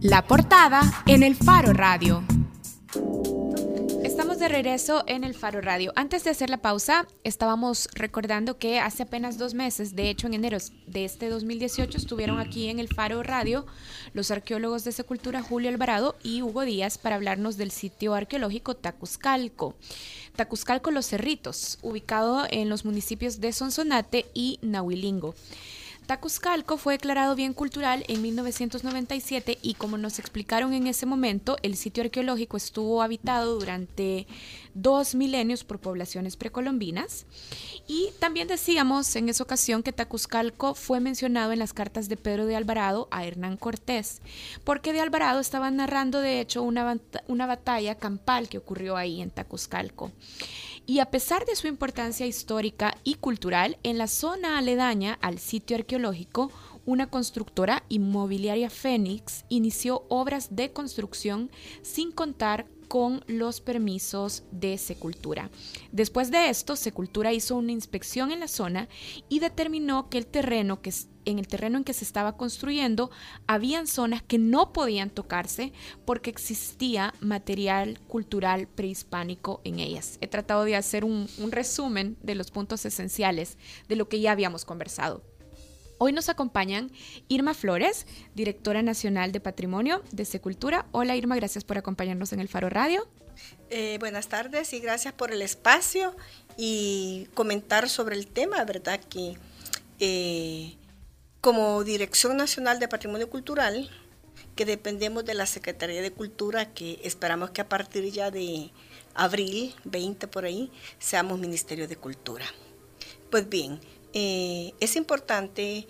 La portada en el Faro Radio. Estamos de regreso en el Faro Radio. Antes de hacer la pausa, estábamos recordando que hace apenas dos meses, de hecho en enero de este 2018, estuvieron aquí en el Faro Radio los arqueólogos de Secultura Julio Alvarado y Hugo Díaz para hablarnos del sitio arqueológico Tacuzcalco. Tacuzcalco Los Cerritos, ubicado en los municipios de Sonsonate y Nahuilingo. Tacuzcalco fue declarado bien cultural en 1997 y como nos explicaron en ese momento, el sitio arqueológico estuvo habitado durante dos milenios por poblaciones precolombinas. Y también decíamos en esa ocasión que Tacuzcalco fue mencionado en las cartas de Pedro de Alvarado a Hernán Cortés, porque de Alvarado estaba narrando de hecho una, una batalla campal que ocurrió ahí en Tacuzcalco. Y a pesar de su importancia histórica y cultural, en la zona aledaña al sitio arqueológico, una constructora inmobiliaria Fénix inició obras de construcción sin contar con los permisos de Secultura. Después de esto, Secultura hizo una inspección en la zona y determinó que el terreno que en el terreno en que se estaba construyendo habían zonas que no podían tocarse porque existía material cultural prehispánico en ellas. He tratado de hacer un, un resumen de los puntos esenciales de lo que ya habíamos conversado. Hoy nos acompañan Irma Flores, directora nacional de Patrimonio de Secultura. Hola Irma, gracias por acompañarnos en el Faro Radio. Eh, buenas tardes y gracias por el espacio y comentar sobre el tema, ¿verdad? Que eh, como Dirección Nacional de Patrimonio Cultural, que dependemos de la Secretaría de Cultura, que esperamos que a partir ya de abril 20 por ahí, seamos Ministerio de Cultura. Pues bien, eh, es importante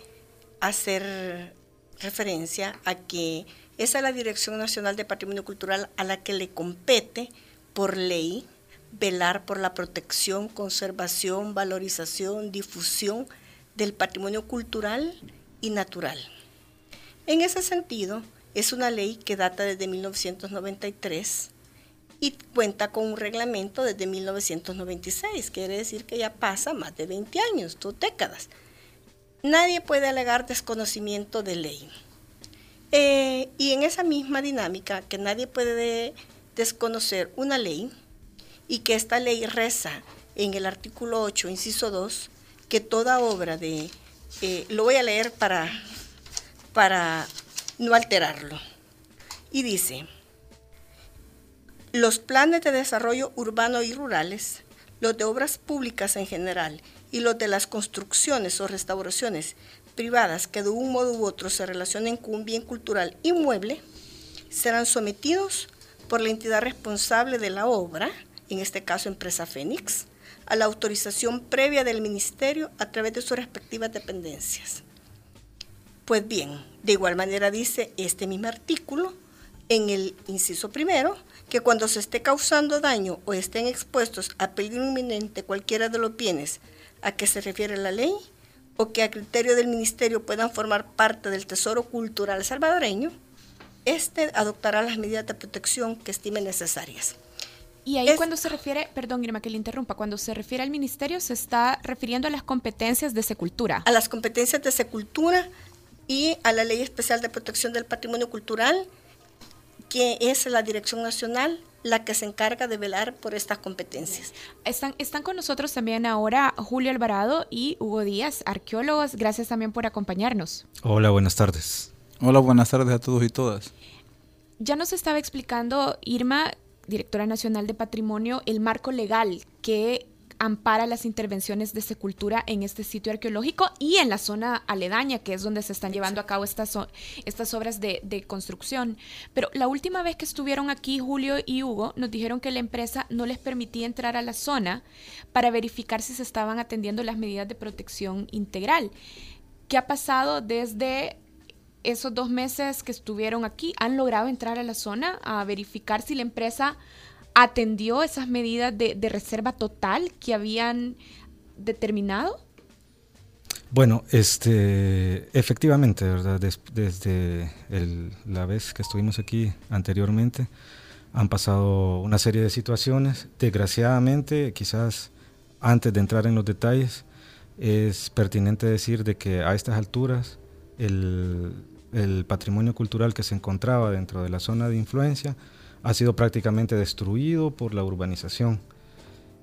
hacer referencia a que esa es la Dirección Nacional de Patrimonio Cultural a la que le compete por ley velar por la protección, conservación, valorización, difusión del patrimonio cultural y natural. En ese sentido, es una ley que data desde 1993 y cuenta con un reglamento desde 1996, quiere decir que ya pasa más de 20 años, dos décadas. Nadie puede alegar desconocimiento de ley. Eh, y en esa misma dinámica, que nadie puede desconocer una ley y que esta ley reza en el artículo 8, inciso 2, que toda obra de, eh, lo voy a leer para, para no alterarlo, y dice, los planes de desarrollo urbano y rurales, los de obras públicas en general y los de las construcciones o restauraciones privadas que de un modo u otro se relacionen con un bien cultural inmueble, serán sometidos por la entidad responsable de la obra, en este caso Empresa Fénix, a la autorización previa del Ministerio a través de sus respectivas dependencias. Pues bien, de igual manera dice este mismo artículo en el inciso primero, que cuando se esté causando daño o estén expuestos a peligro inminente cualquiera de los bienes a que se refiere la ley, o que a criterio del ministerio puedan formar parte del tesoro cultural salvadoreño, este adoptará las medidas de protección que estime necesarias. Y ahí cuando se refiere, perdón Irma que le interrumpa, cuando se refiere al ministerio se está refiriendo a las competencias de Secultura. A las competencias de Secultura y a la Ley Especial de Protección del Patrimonio Cultural que es la Dirección Nacional la que se encarga de velar por estas competencias. Están, están con nosotros también ahora Julio Alvarado y Hugo Díaz, arqueólogos. Gracias también por acompañarnos. Hola, buenas tardes. Hola, buenas tardes a todos y todas. Ya nos estaba explicando Irma, directora nacional de patrimonio, el marco legal que ampara las intervenciones de Secultura en este sitio arqueológico y en la zona aledaña, que es donde se están llevando a cabo estas, estas obras de, de, construcción. Pero la última vez que estuvieron aquí Julio y Hugo nos dijeron que la empresa no les permitía entrar a la zona para verificar si se estaban atendiendo las medidas de protección integral. ¿Qué ha pasado desde esos dos meses que estuvieron aquí? ¿Han logrado entrar a la zona a verificar si la empresa atendió esas medidas de, reserva total que habían determinado? Bueno, este, efectivamente, ¿verdad? desde la vez que estuvimos aquí anteriormente, han pasado una serie de situaciones. Desgraciadamente, quizás antes de entrar en los detalles, es pertinente decir de que a estas alturas el, el patrimonio cultural que se encontraba dentro de la zona de influencia ha sido prácticamente destruido por la urbanización.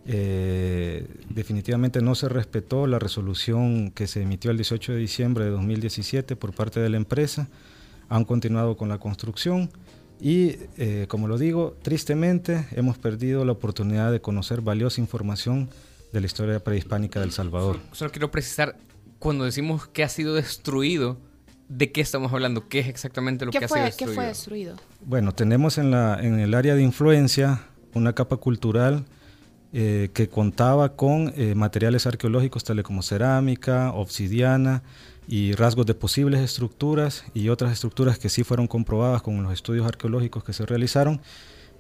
Eh, definitivamente no se respetó la resolución que se emitió el 18 de diciembre de 2017 por parte de la empresa. Han continuado con la construcción y, eh, como lo digo, tristemente hemos perdido la oportunidad de conocer valiosa información de la historia prehispánica del Salvador. Solo, quiero precisar, cuando decimos que ha sido destruido, ¿de qué estamos hablando? ¿Qué es exactamente lo que ha sido destruido? ¿Qué fue destruido? Bueno, tenemos en, la, en el área de influencia una capa cultural eh, que contaba con eh, materiales arqueológicos tales como cerámica, obsidiana y rasgos de posibles estructuras y otras estructuras que sí fueron comprobadas con los estudios arqueológicos que se realizaron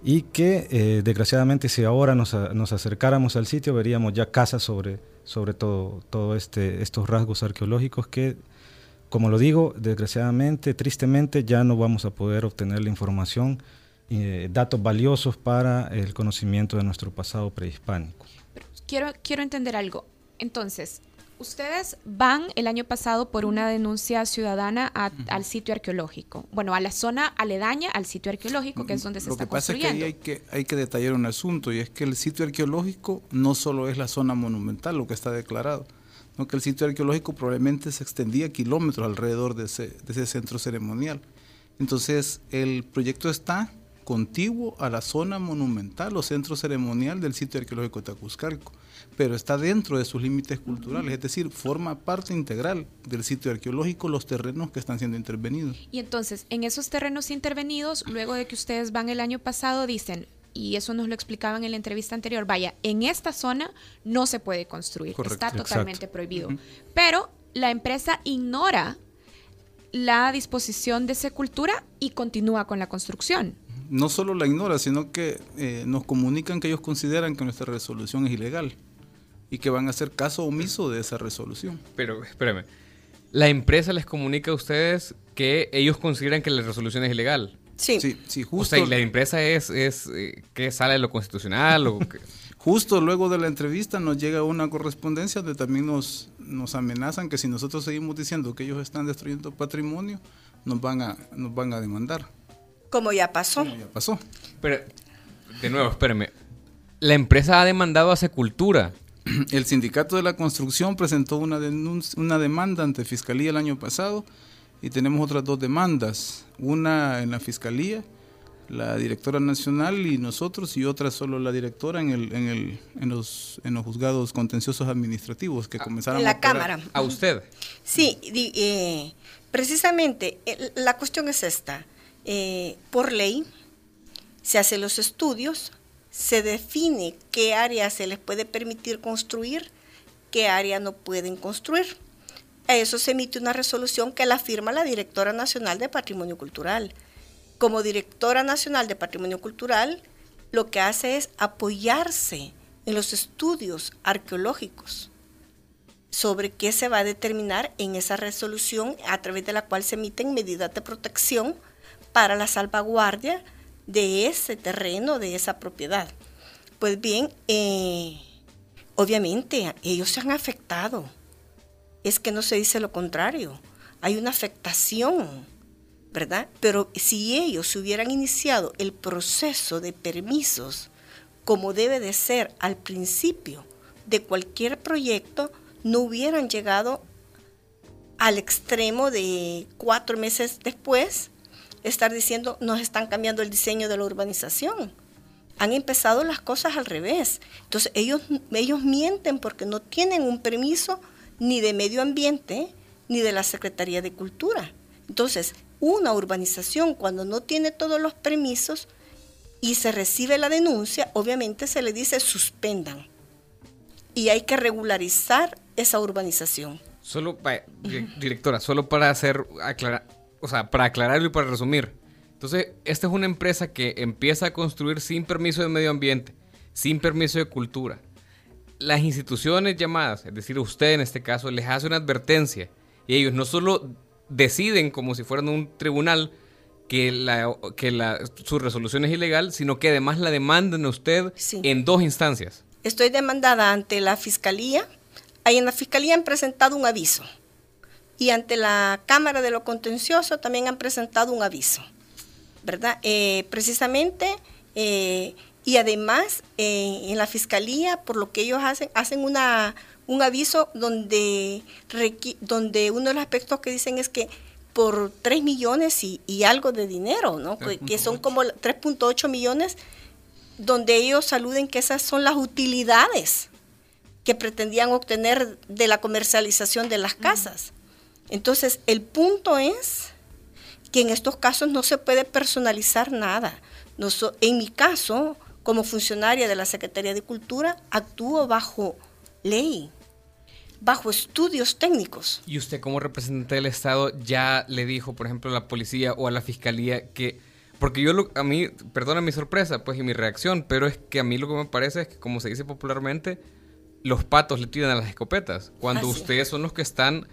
y que eh, desgraciadamente si ahora nos, nos, acercáramos al sitio veríamos ya casas sobre, sobre todo, todo este, estos rasgos arqueológicos que, como lo digo, desgraciadamente, tristemente ya no vamos a poder obtener la información eh, datos valiosos para el conocimiento de nuestro pasado prehispánico. quiero, quiero entender algo. Entonces, ustedes van el año pasado por una denuncia ciudadana al sitio arqueológico. Bueno, a la zona aledaña al sitio arqueológico, que es donde se está construyendo. Lo que pasa es que ahí hay que, hay que detallar un asunto, y es que el sitio arqueológico no solo es la zona monumental, lo que está declarado, que el sitio arqueológico probablemente se extendía kilómetros alrededor de ese, de ese centro ceremonial. Entonces, el proyecto está contiguo a la zona monumental o centro ceremonial del sitio arqueológico de Tacuzcalco, pero está dentro de sus límites culturales, es decir, forma parte integral del sitio arqueológico los terrenos que están siendo intervenidos. Y entonces, en esos terrenos intervenidos, luego de que ustedes van el año pasado, dicen, y eso nos lo explicaban en la entrevista anterior, vaya, en esta zona no se puede construir, está totalmente prohibido. Pero la empresa ignora la disposición de cultura y continúa con la construcción no solo la ignora, sino que eh, nos comunican que ellos consideran que nuestra resolución es ilegal y que van a hacer caso omiso de esa resolución. Pero, espérame, la empresa les comunica a ustedes que ellos consideran que la resolución es ilegal. Sí, sí, sí justo. O sea, y la empresa es, es eh, que sale de lo constitucional o Justo luego de la entrevista nos llega una correspondencia donde también nos, nos amenazan que si nosotros seguimos diciendo que ellos están destruyendo patrimonio, nos van a, nos van a demandar. Como ya pasó. ya pasó. Pero, de nuevo, espérame. La empresa ha demandado a Secultura. El sindicato de la construcción presentó una, una demanda ante Fiscalía el año pasado y tenemos otras dos demandas. Una en la Fiscalía, la directora nacional y nosotros, y otra solo la directora en, el, en, el, en, los, en los juzgados contenciosos administrativos que ah, comenzaron en la Cámara. ¿A usted? Sí, eh, precisamente la cuestión es esta. Eh, por ley, se hacen los estudios, se define qué área se les puede permitir construir, qué área no pueden construir. Eso se emite una resolución que la firma la directora nacional de Patrimonio Cultural. Como directora nacional de Patrimonio Cultural, lo que hace es apoyarse en los estudios arqueológicos sobre qué se va a determinar en esa resolución a través de la cual se emiten medidas de protección para la salvaguardia de ese terreno, de esa propiedad. Pues bien, eh, obviamente ellos se han afectado. Es que no se dice lo contrario. Hay una afectación, ¿verdad? Pero si ellos hubieran iniciado el proceso de permisos como debe de ser al principio de cualquier proyecto, no hubieran llegado al extremo de cuatro meses después estar diciendo nos están cambiando el diseño de la urbanización. Han empezado las cosas al revés. Entonces ellos, ellos mienten porque no tienen un permiso ni de medio ambiente ni de la Secretaría de Cultura. Entonces, una urbanización cuando no tiene todos los permisos y se recibe la denuncia, obviamente se le dice suspendan. Y hay que regularizar esa urbanización. Solo, directora, solo para hacer aclarar, o sea, para aclararlo y para resumir. Entonces, esta es una empresa que empieza a construir sin permiso de medio ambiente, sin permiso de cultura. Las instituciones llamadas, es decir, usted en este caso, les hace una advertencia y ellos no solo deciden como si fueran un tribunal que, la, que la, su resolución es ilegal, sino que además la demandan a usted en dos instancias. Estoy demandada ante la fiscalía. Ahí en la fiscalía han presentado un aviso y ante la Cámara de lo Contencioso también han presentado un aviso, ¿verdad? Eh, precisamente, eh, y además eh, en la Fiscalía, por lo que ellos hacen, hacen una, un aviso donde, donde uno de los aspectos que dicen es que por 3 millones y, y algo de dinero, ¿no? que son como 3.8 millones, donde ellos saluden que esas son las utilidades que pretendían obtener de la comercialización de las casas. Entonces, el punto es que en estos casos no se puede personalizar nada. en mi caso, como funcionaria de la Secretaría de Cultura, actúo bajo ley, bajo estudios técnicos. ¿Y usted como representante del Estado ya le dijo, por ejemplo, a la policía o a la fiscalía que... Porque yo, a mí, perdona mi sorpresa, pues, y mi reacción, pero es que a mí lo que me parece es que, como se dice popularmente, los patos le tiran a las escopetas, cuando ustedes son los que están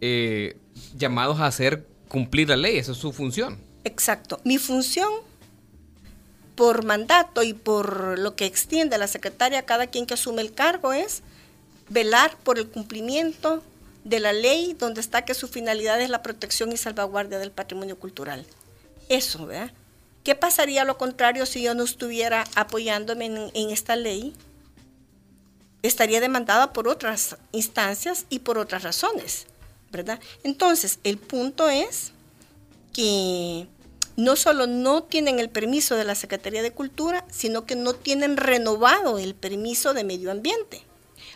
eh, llamados a hacer cumplir la ley, esa es su función. Exacto, mi función por mandato y por lo que extiende la secretaria, cada quien que asume el cargo es velar por el cumplimiento de la ley donde está que su finalidad es la protección y salvaguardia del patrimonio cultural. Eso, ¿verdad? ¿Qué pasaría lo contrario si yo no estuviera apoyándome en esta ley? estaría demandada por otras instancias y por otras razones, ¿verdad? Entonces, el punto es que no solo no tienen el permiso de la Secretaría de Cultura, sino que no tienen renovado el permiso de medio ambiente.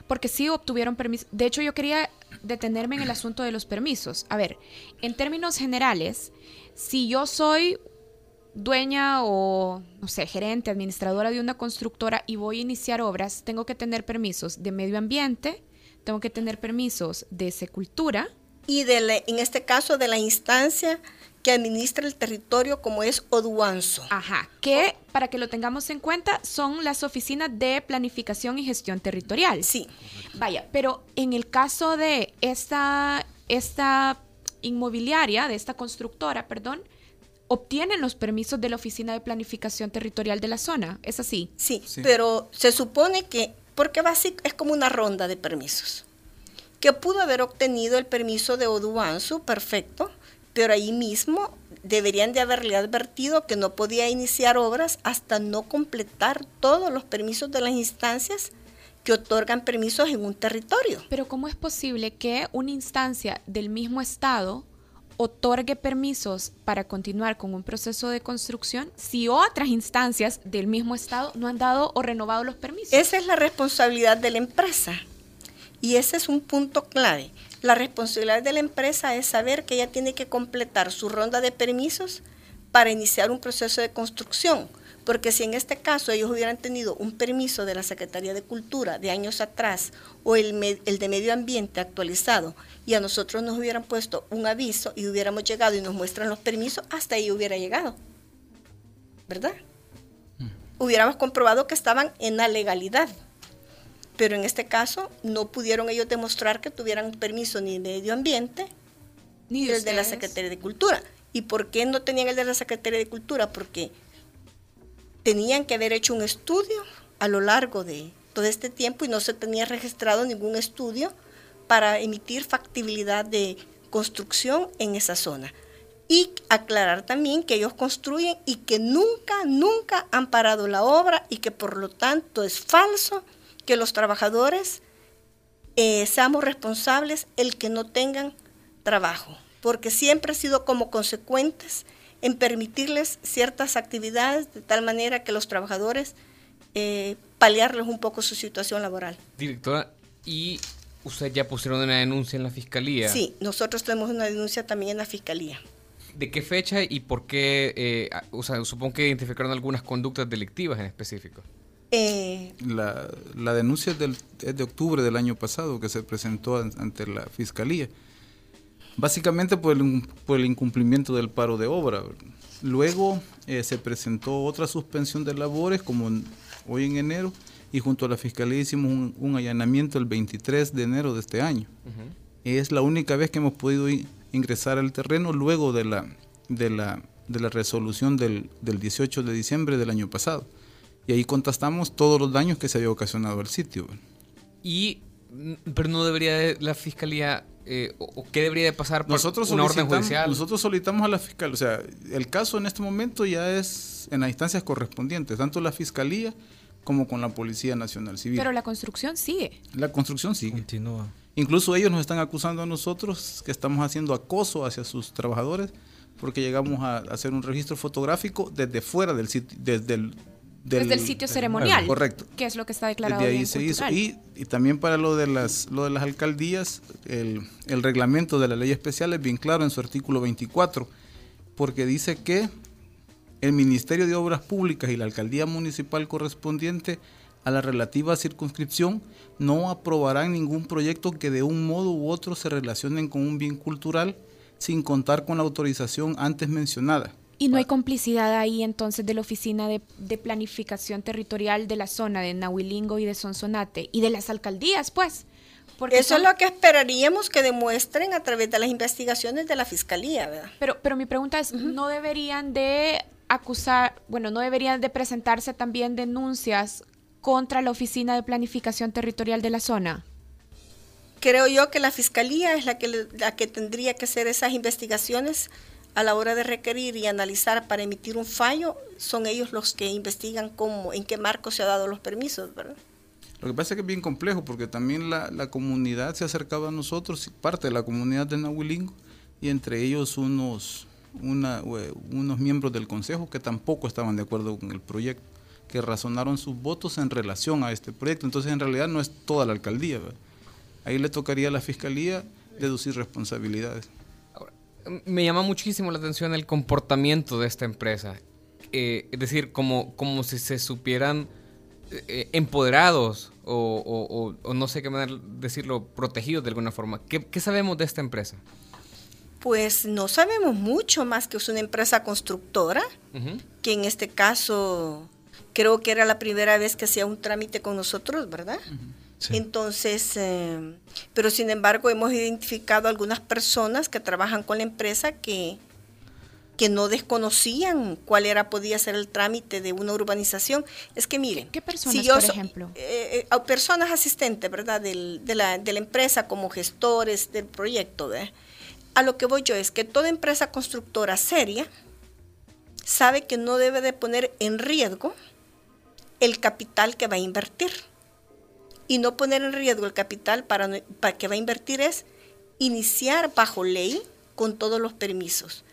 Porque sí obtuvieron permiso. De hecho, yo quería detenerme en el asunto de los permisos. A ver, en términos generales, si yo soy dueña o, no sé, gerente, administradora de una constructora y voy a iniciar obras, tengo que tener permisos de medio ambiente, tengo que tener permisos de secultura. Y de en este caso de la instancia que administra el territorio como es Oduanzo. Ajá, que para que lo tengamos en cuenta son las oficinas de planificación y gestión territorial. Sí. Vaya, pero en el caso de esta, esta inmobiliaria, de esta constructora, perdón, obtienen los permisos de la Oficina de Planificación Territorial de la zona. ¿Es así? Sí, pero se supone que, porque básico es como una ronda de permisos, que pudo haber obtenido el permiso de Oduanzu, perfecto, pero ahí mismo deberían de haberle advertido que no podía iniciar obras hasta no completar todos los permisos de las instancias que otorgan permisos en un territorio. Pero ¿cómo es posible que una instancia del mismo estado otorgue permisos para continuar con un proceso de construcción si otras instancias del mismo Estado no han dado o renovado los permisos. Esa es la responsabilidad de la empresa y ese es un punto clave. La responsabilidad de la empresa es saber que ella tiene que completar su ronda de permisos para iniciar un proceso de construcción porque si en este caso ellos hubieran tenido un permiso de la Secretaría de Cultura de años atrás o el, el, de Medio Ambiente actualizado y a nosotros nos hubieran puesto un aviso y hubiéramos llegado y nos muestran los permisos, hasta ahí hubiera llegado. ¿Verdad? Mm. Hubiéramos comprobado que estaban en la legalidad. Pero en este caso no pudieron ellos demostrar que tuvieran permiso ni de Medio Ambiente ni el de la Secretaría de Cultura. ¿Y por qué no tenían el de la Secretaría de Cultura? Porque tenían que haber hecho un estudio a lo largo de todo este tiempo y no se tenía registrado ningún estudio para emitir factibilidad de construcción en esa zona. Y aclarar también que ellos construyen y que nunca, nunca han parado la obra y que por lo tanto es falso que los trabajadores eh, seamos responsables el que no tengan trabajo, porque siempre ha sido como consecuentes en permitirles ciertas actividades de tal manera que los trabajadores eh, paliarles un poco su situación laboral. Directora, ¿y usted ya pusieron una denuncia en la fiscalía? Sí, nosotros tenemos una denuncia también en la fiscalía. ¿De qué fecha y por qué? Eh, o sea, supongo que identificaron algunas conductas delictivas en específico. Eh, la, la, denuncia es, del, es de octubre del año pasado que se presentó ante la fiscalía básicamente por el, por el incumplimiento del paro de obra. Luego eh, se presentó otra suspensión de labores, como hoy en enero, y junto a la Fiscalía hicimos un, allanamiento el 23 de enero de este año. Es la única vez que hemos podido ingresar al terreno luego de la, de la, de la resolución del, del 18 de diciembre del año pasado. Y ahí contestamos todos los daños que se había ocasionado al sitio. Y pero no debería la fiscalía eh, o, qué debería de pasar por nosotros una orden judicial. Nosotros solicitamos a la fiscalía, o sea, el caso en este momento ya es en las instancias correspondientes, tanto la fiscalía como con la Policía Nacional Civil. Pero la construcción sigue. La construcción sigue. Continúa. Incluso ellos nos están acusando a nosotros que estamos haciendo acoso hacia sus trabajadores porque llegamos a hacer un registro fotográfico desde fuera del sitio, desde el desde el sitio ceremonial. Correcto. Que es lo que está declarado. Desde ahí se hizo. Y, y, también para lo de las, lo de las alcaldías, el, el, reglamento de la ley especial es bien claro en su artículo 24, porque dice que el Ministerio de Obras Públicas y la alcaldía municipal correspondiente a la relativa circunscripción no aprobarán ningún proyecto que de un modo u otro se relacionen con un bien cultural sin contar con la autorización antes mencionada. ¿Y no hay complicidad ahí entonces de la Oficina de, Planificación Territorial de la zona de Nahuilingo y de Sonsonate y de las alcaldías, pues? Porque Eso es lo que esperaríamos que demuestren a través de las investigaciones de la Fiscalía, ¿verdad? Pero, pero mi pregunta es, ¿no deberían de acusar, bueno, no deberían de presentarse también denuncias contra la Oficina de Planificación Territorial de la zona? Creo yo que la Fiscalía es la que, la que tendría que hacer esas investigaciones a la hora de requerir y analizar para emitir un fallo, son ellos los que investigan cómo, en qué marco se ha dado los permisos, ¿verdad? Lo que pasa es que es bien complejo porque también la, comunidad se acercaba a nosotros, parte de la comunidad de Nahuilingo, y entre ellos unos, unos miembros del consejo que tampoco estaban de acuerdo con el proyecto, que razonaron sus votos en relación a este proyecto. Entonces en realidad no es toda la alcaldía. Ahí le tocaría a la fiscalía deducir responsabilidades me llama muchísimo la atención el comportamiento de esta empresa. Eh, es decir, como, como si se supieran eh, empoderados o, no sé qué manera decirlo, protegidos de alguna forma. ¿Qué, sabemos de esta empresa? Pues no sabemos mucho más que es una empresa constructora, que en este caso creo que era la primera vez que hacía un trámite con nosotros, ¿verdad? Entonces, eh, pero sin embargo hemos identificado algunas personas que trabajan con la empresa que, que no desconocían cuál era podía ser el trámite de una urbanización. Es que miren, ¿qué personas, por ejemplo? Eh, eh, personas asistentes, ¿verdad? de, la, de, la, empresa como gestores del proyecto. A lo que voy yo es que toda empresa constructora seria sabe que no debe de poner en riesgo el capital que va a invertir y no poner en riesgo el capital para, para que va a invertir es iniciar bajo ley con todos los permisos.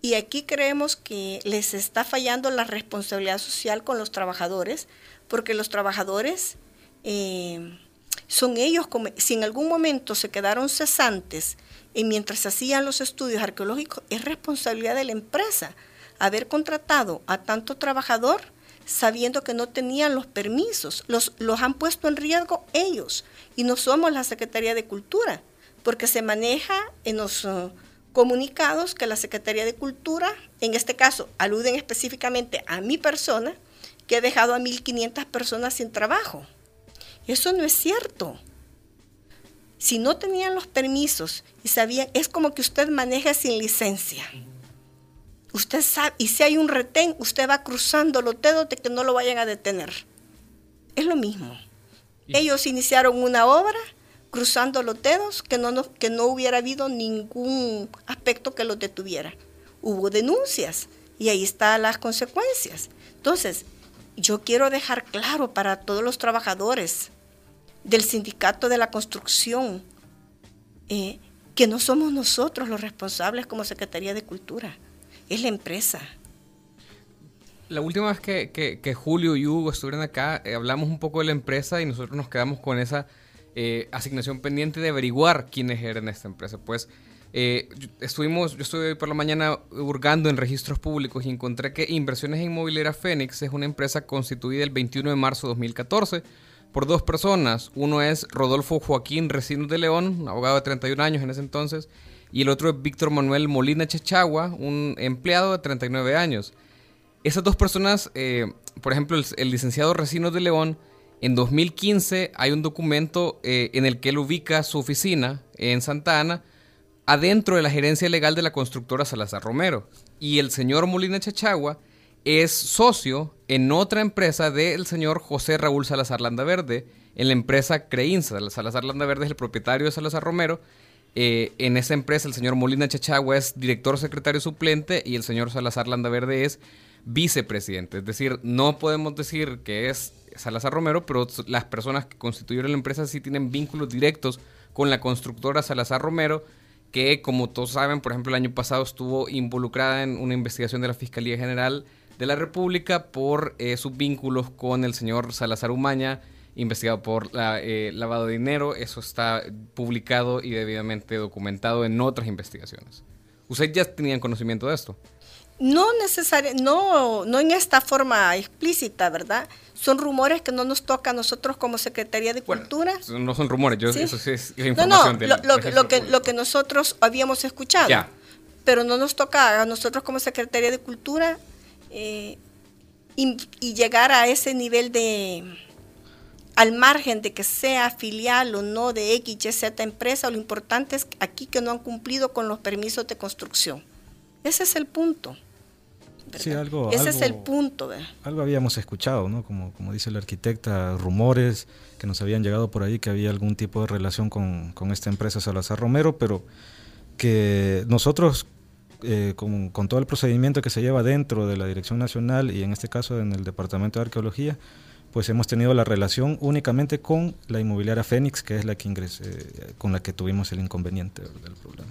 Y aquí creemos que les está fallando la responsabilidad social con los trabajadores, porque los trabajadores eh, son ellos, si en algún momento se quedaron cesantes y mientras hacían los estudios arqueológicos, es responsabilidad de la empresa haber contratado a tanto trabajador sabiendo que no tenían los permisos. Los, los han puesto en riesgo ellos y no somos la Secretaría de Cultura, porque se maneja en los uh, comunicados que la Secretaría de Cultura, en este caso, aluden específicamente a mi persona, que he dejado a 1.500 personas sin trabajo. Eso no es cierto. Si no tenían los permisos y sabían, es como que usted maneja sin licencia. Usted sabe, y si hay un retén, usted va cruzando los dedos de que no lo vayan a detener. Es lo mismo. Ellos iniciaron una obra cruzando los dedos que no, que no hubiera habido ningún aspecto que los detuviera. Hubo denuncias y ahí están las consecuencias. Entonces, yo quiero dejar claro para todos los trabajadores del sindicato de la construcción eh, que no somos nosotros los responsables como Secretaría de Cultura es la empresa. La última vez que, Julio y Hugo estuvieron acá, eh, hablamos un poco de la empresa y nosotros nos quedamos con esa eh, asignación pendiente de averiguar quiénes eran esta empresa. Pues eh, estuvimos, yo estuve por la mañana hurgando en registros públicos y encontré que Inversiones Inmobiliarias Fénix es una empresa constituida el 21 de marzo de 2014 por dos personas. Uno es Rodolfo Joaquín Recinos de León, abogado de 31 años en ese entonces, y el otro es Víctor Manuel Molina Chechagua, un empleado de 39 años. Esas dos personas, eh, por ejemplo, el, licenciado Recinos de León, en 2015 hay un documento eh, en el que él ubica su oficina en Santa Ana adentro de la gerencia legal de la constructora Salazar Romero. Y el señor Molina Chechagua es socio en otra empresa del señor José Raúl Salazar Landaverde, en la empresa Creinsa. Salazar Landaverde es el propietario de Salazar Romero. Eh, en esa empresa el señor Molina Chachagua es director secretario suplente y el señor Salazar Landaverde es vicepresidente. Es decir, no podemos decir que es Salazar Romero, pero las personas que constituyeron la empresa sí tienen vínculos directos con la constructora Salazar Romero, que como todos saben, por ejemplo, el año pasado estuvo involucrada en una investigación de la Fiscalía General de la República por eh, sus vínculos con el señor Salazar Umaña, investigado por la, eh, lavado de dinero. Eso está publicado y debidamente documentado en otras investigaciones. ¿Ustedes ya tenían conocimiento de esto? No necesariamente, no, no en esta forma explícita, ¿verdad? Son rumores que no nos toca a nosotros como Secretaría de Cultura. No son rumores, yo, eso sí es, información no, no, lo, lo, que, lo que nosotros habíamos escuchado. Ya. Pero no nos toca a nosotros como Secretaría de Cultura eh, y, llegar a ese nivel de, al margen de que sea filial o no de X, Y, Z empresa, lo importante es aquí que no han cumplido con los permisos de construcción. Ese es el punto. algo, Ese es el punto. Algo habíamos escuchado, ¿no? Como, como dice la arquitecta, rumores que nos habían llegado por ahí que había algún tipo de relación con, con esta empresa Salazar Romero, pero que nosotros eh, con, todo el procedimiento que se lleva dentro de la Dirección Nacional y en este caso en el Departamento de Arqueología, pues hemos tenido la relación únicamente con la inmobiliaria Fénix, que es la que ingresé, con la que tuvimos el inconveniente del problema.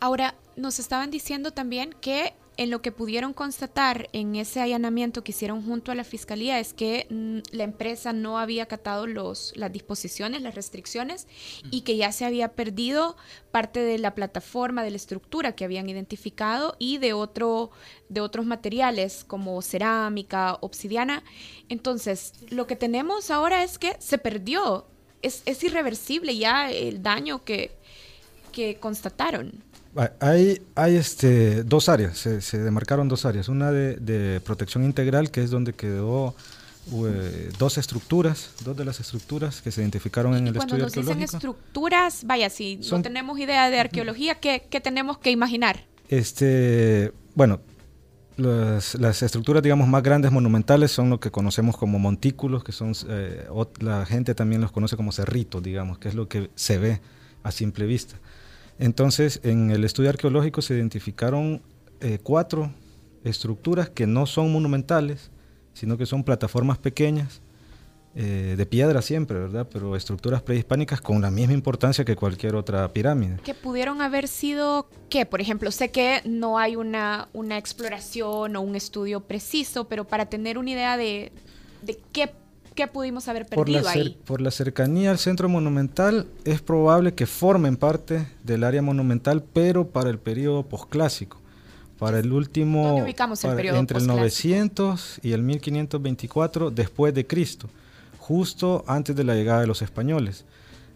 Ahora, nos estaban diciendo también que en lo que pudieron constatar en ese allanamiento que hicieron junto a la fiscalía es que mm, la empresa no había acatado los, las disposiciones, las restricciones y que ya se había perdido parte de la plataforma, de la estructura que habían identificado y de, otro, de otros materiales como cerámica, obsidiana. Entonces, lo que tenemos ahora es que se perdió, es, es irreversible ya el daño que, que constataron. Hay, hay este, dos áreas, se, demarcaron dos áreas. Una de, protección integral, que es donde quedó eh, dos estructuras, dos de las estructuras que se identificaron en el estudio arqueológico. Cuando nos dicen estructuras, vaya, si no tenemos idea de arqueología, ¿qué, ¿qué, tenemos que imaginar? Este, bueno, las, las, estructuras, digamos, más grandes, monumentales, son lo que conocemos como montículos, que son, eh, la gente también los conoce como cerritos, digamos, que es lo que se ve a simple vista. Entonces, en el estudio arqueológico se identificaron eh, cuatro estructuras que no son monumentales, sino que son plataformas pequeñas, eh, de piedra siempre, ¿verdad? Pero estructuras prehispánicas con la misma importancia que cualquier otra pirámide. Que pudieron haber sido, ¿qué? Por ejemplo, sé que no hay una, una exploración o un estudio preciso, pero para tener una idea de, de qué ¿Qué pudimos haber perdido por la ahí? Por la cercanía al centro monumental, es probable que formen parte del área monumental, pero para el periodo posclásico. Para el último. ubicamos el periodo Entre el 900 y el 1524 después de Cristo, justo antes de la llegada de los españoles.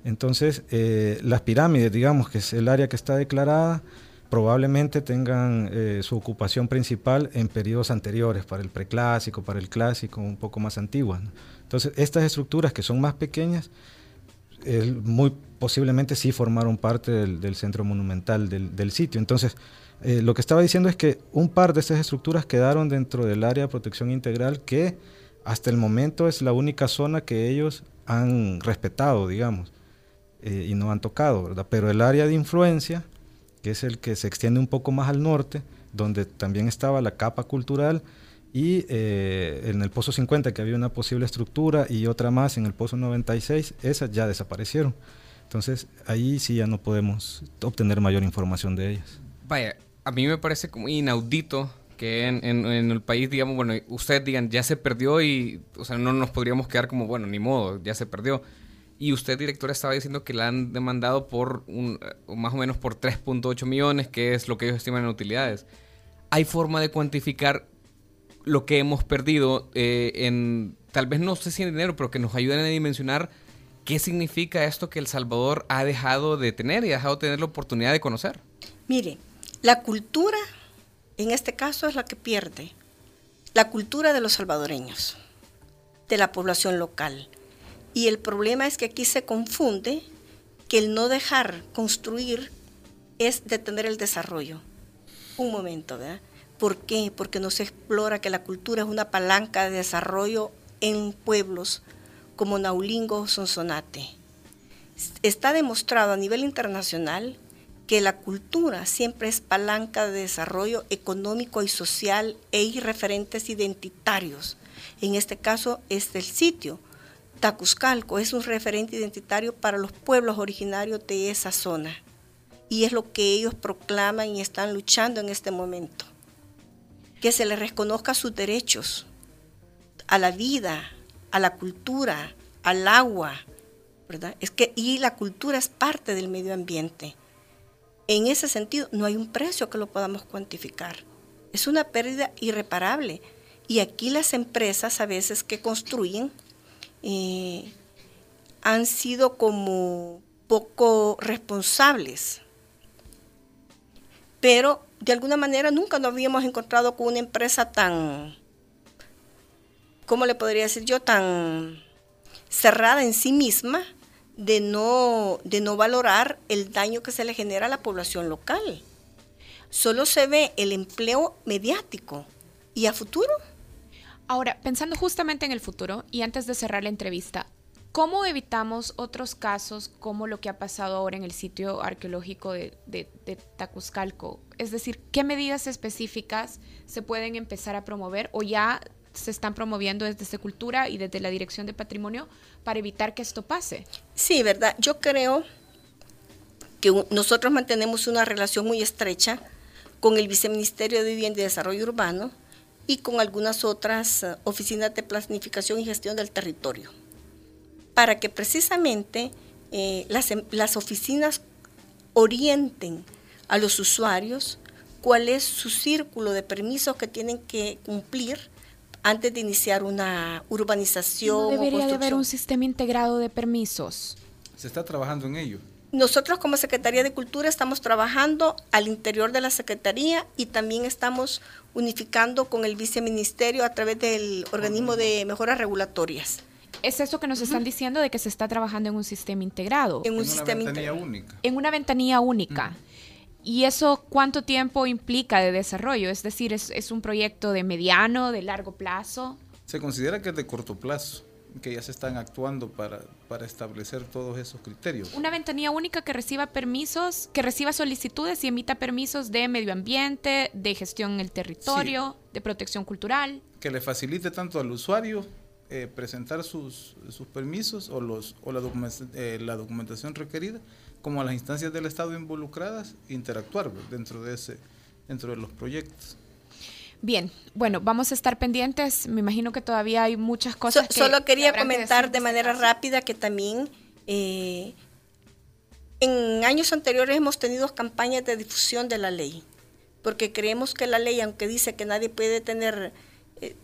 Entonces, eh, las pirámides, digamos que es el área que está declarada, probablemente tengan eh, su ocupación principal en periodos anteriores, para el preclásico, para el clásico, un poco más antiguas. Entonces, estas estructuras que son más pequeñas, muy posiblemente sí formaron parte del, centro monumental del, sitio. Entonces, eh, lo que estaba diciendo es que un par de estas estructuras quedaron dentro del área de protección integral que hasta el momento es la única zona que ellos han respetado, digamos, eh, y no han tocado, ¿verdad? Pero el área de influencia, que es el que se extiende un poco más al norte, donde también estaba la capa cultural, y eh, en el pozo 50 que había una posible estructura y otra más en el pozo 96, esas ya desaparecieron. Entonces ahí sí ya no podemos obtener mayor información de ellas. Vaya, a mí me parece como inaudito que en, en, el país, digamos, bueno, ustedes digan, ya se perdió y, o sea, no nos podríamos quedar como, bueno, ni modo, ya se perdió. Y usted, directora, estaba diciendo que la han demandado por un, más o menos por 3.8 millones, que es lo que ellos estiman en utilidades. ¿Hay forma de cuantificar lo que hemos perdido eh, en, tal vez no sé si en dinero, pero que nos ayuden a dimensionar qué significa esto que El Salvador ha dejado de tener y ha dejado de tener la oportunidad de conocer. Mire, la cultura, en este caso, es la que pierde. La cultura de los salvadoreños, de la población local. Y el problema es que aquí se confunde que el no dejar construir es detener el desarrollo. Un momento, ¿verdad? ¿Por qué? Porque no se explora que la cultura es una palanca de desarrollo en pueblos como Naulingo Sonsonate. Está demostrado a nivel internacional que la cultura siempre es palanca de desarrollo económico y social e referentes identitarios. En este caso es el sitio. Tacuzcalco es un referente identitario para los pueblos originarios de esa zona. Y es lo que ellos proclaman y están luchando en este momento. Que se les reconozca sus derechos a la vida, a la cultura, al agua, ¿verdad? Es que, y la cultura es parte del medio ambiente. En ese sentido, no hay un precio que lo podamos cuantificar. Es una pérdida irreparable. Y aquí las empresas a veces que construyen eh, han sido como poco responsables. Pero de alguna manera nunca nos habíamos encontrado con una empresa tan, ¿cómo le podría decir yo? Tan cerrada en sí misma de no, de no valorar el daño que se le genera a la población local. Solo se ve el empleo mediático. ¿Y a futuro? Ahora, pensando justamente en el futuro y antes de cerrar la entrevista, ¿cómo evitamos otros casos como lo que ha pasado ahora en el sitio arqueológico de, de, de Tacuzcalco? Es decir, ¿qué medidas específicas se pueden empezar a promover o ya se están promoviendo desde Secultura y desde la Dirección de Patrimonio para evitar que esto pase. Sí, ¿verdad? Yo creo que nosotros mantenemos una relación muy estrecha con el Viceministerio de Vivienda y Desarrollo Urbano y con algunas otras eh, oficinas de planificación y gestión del territorio, para que precisamente eh, las, em, las oficinas orienten a los usuarios cuál es su círculo de permisos que tienen que cumplir antes de iniciar una urbanización. ¿No debería de haber un sistema integrado de permisos. Se está trabajando en ello. Nosotros como Secretaría de Cultura estamos trabajando al interior de la Secretaría y también estamos unificando con el viceministerio a través del organismo de mejoras regulatorias. Es eso que nos están diciendo de que se está trabajando en un sistema integrado. En, un una sistema ventanilla única. En una ventanilla única. ¿Y eso cuánto tiempo implica de desarrollo? Es decir, ¿es, un proyecto de mediano, de largo plazo? Se considera que es de corto plazo, que ya se están actuando para, para establecer todos esos criterios. Una ventanilla única que reciba permisos, que reciba solicitudes y emita permisos de medio ambiente, de gestión en el territorio, de protección cultural. Que le facilite tanto al usuario eh, presentar sus, sus, permisos o, los, o la, eh, la documentación requerida como a las instancias del Estado involucradas interactuar dentro de ese dentro de los proyectos. Bien, bueno, vamos a estar pendientes. Me imagino que todavía hay muchas cosas. que solo quería comentar de manera rápida que también eh, en años anteriores hemos tenido campañas de difusión de la ley, porque creemos que la ley, aunque dice que nadie puede tener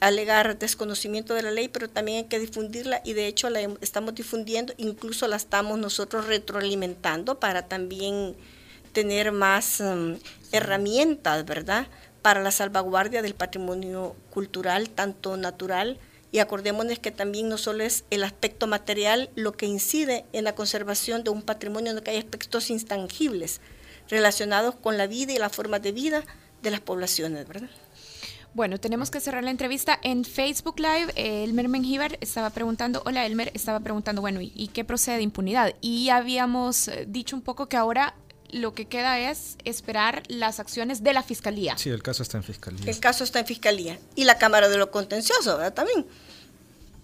alegar desconocimiento de la ley, pero también hay que difundirla y de hecho la estamos difundiendo, incluso la estamos nosotros retroalimentando para también tener más um, herramientas, ¿verdad? Para la salvaguardia del patrimonio cultural, tanto natural, y acordémonos que también no solo es el aspecto material lo que incide en la conservación de un patrimonio, sino que hay aspectos intangibles relacionados con la vida y la forma de vida de las poblaciones, ¿verdad? Bueno, tenemos que cerrar la entrevista. En Facebook Live, Elmer Mengíbar estaba preguntando, hola Elmer, estaba preguntando, bueno, ¿y, qué procede de impunidad? Y habíamos eh, dicho un poco que ahora lo que queda es esperar las acciones de la Fiscalía. Sí, el caso está en Fiscalía. El caso está en Fiscalía. Y la Cámara de lo Contencioso, ¿verdad? También.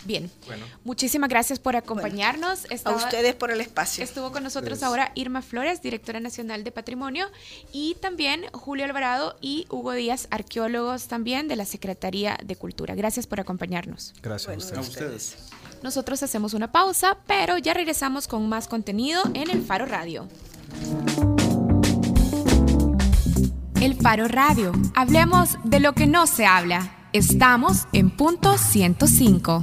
Bien. Bueno. Muchísimas gracias por acompañarnos. a ustedes por el espacio. Estuvo con nosotros ahora Irma Flores, directora nacional de Patrimonio, y también Julio Alvarado y Hugo Díaz, arqueólogos también de la Secretaría de Cultura. Gracias por acompañarnos. Gracias a ustedes. Nosotros hacemos una pausa, pero ya regresamos con más contenido en el Faro Radio. El Faro Radio. Hablemos de lo que no se habla. Estamos en punto 105.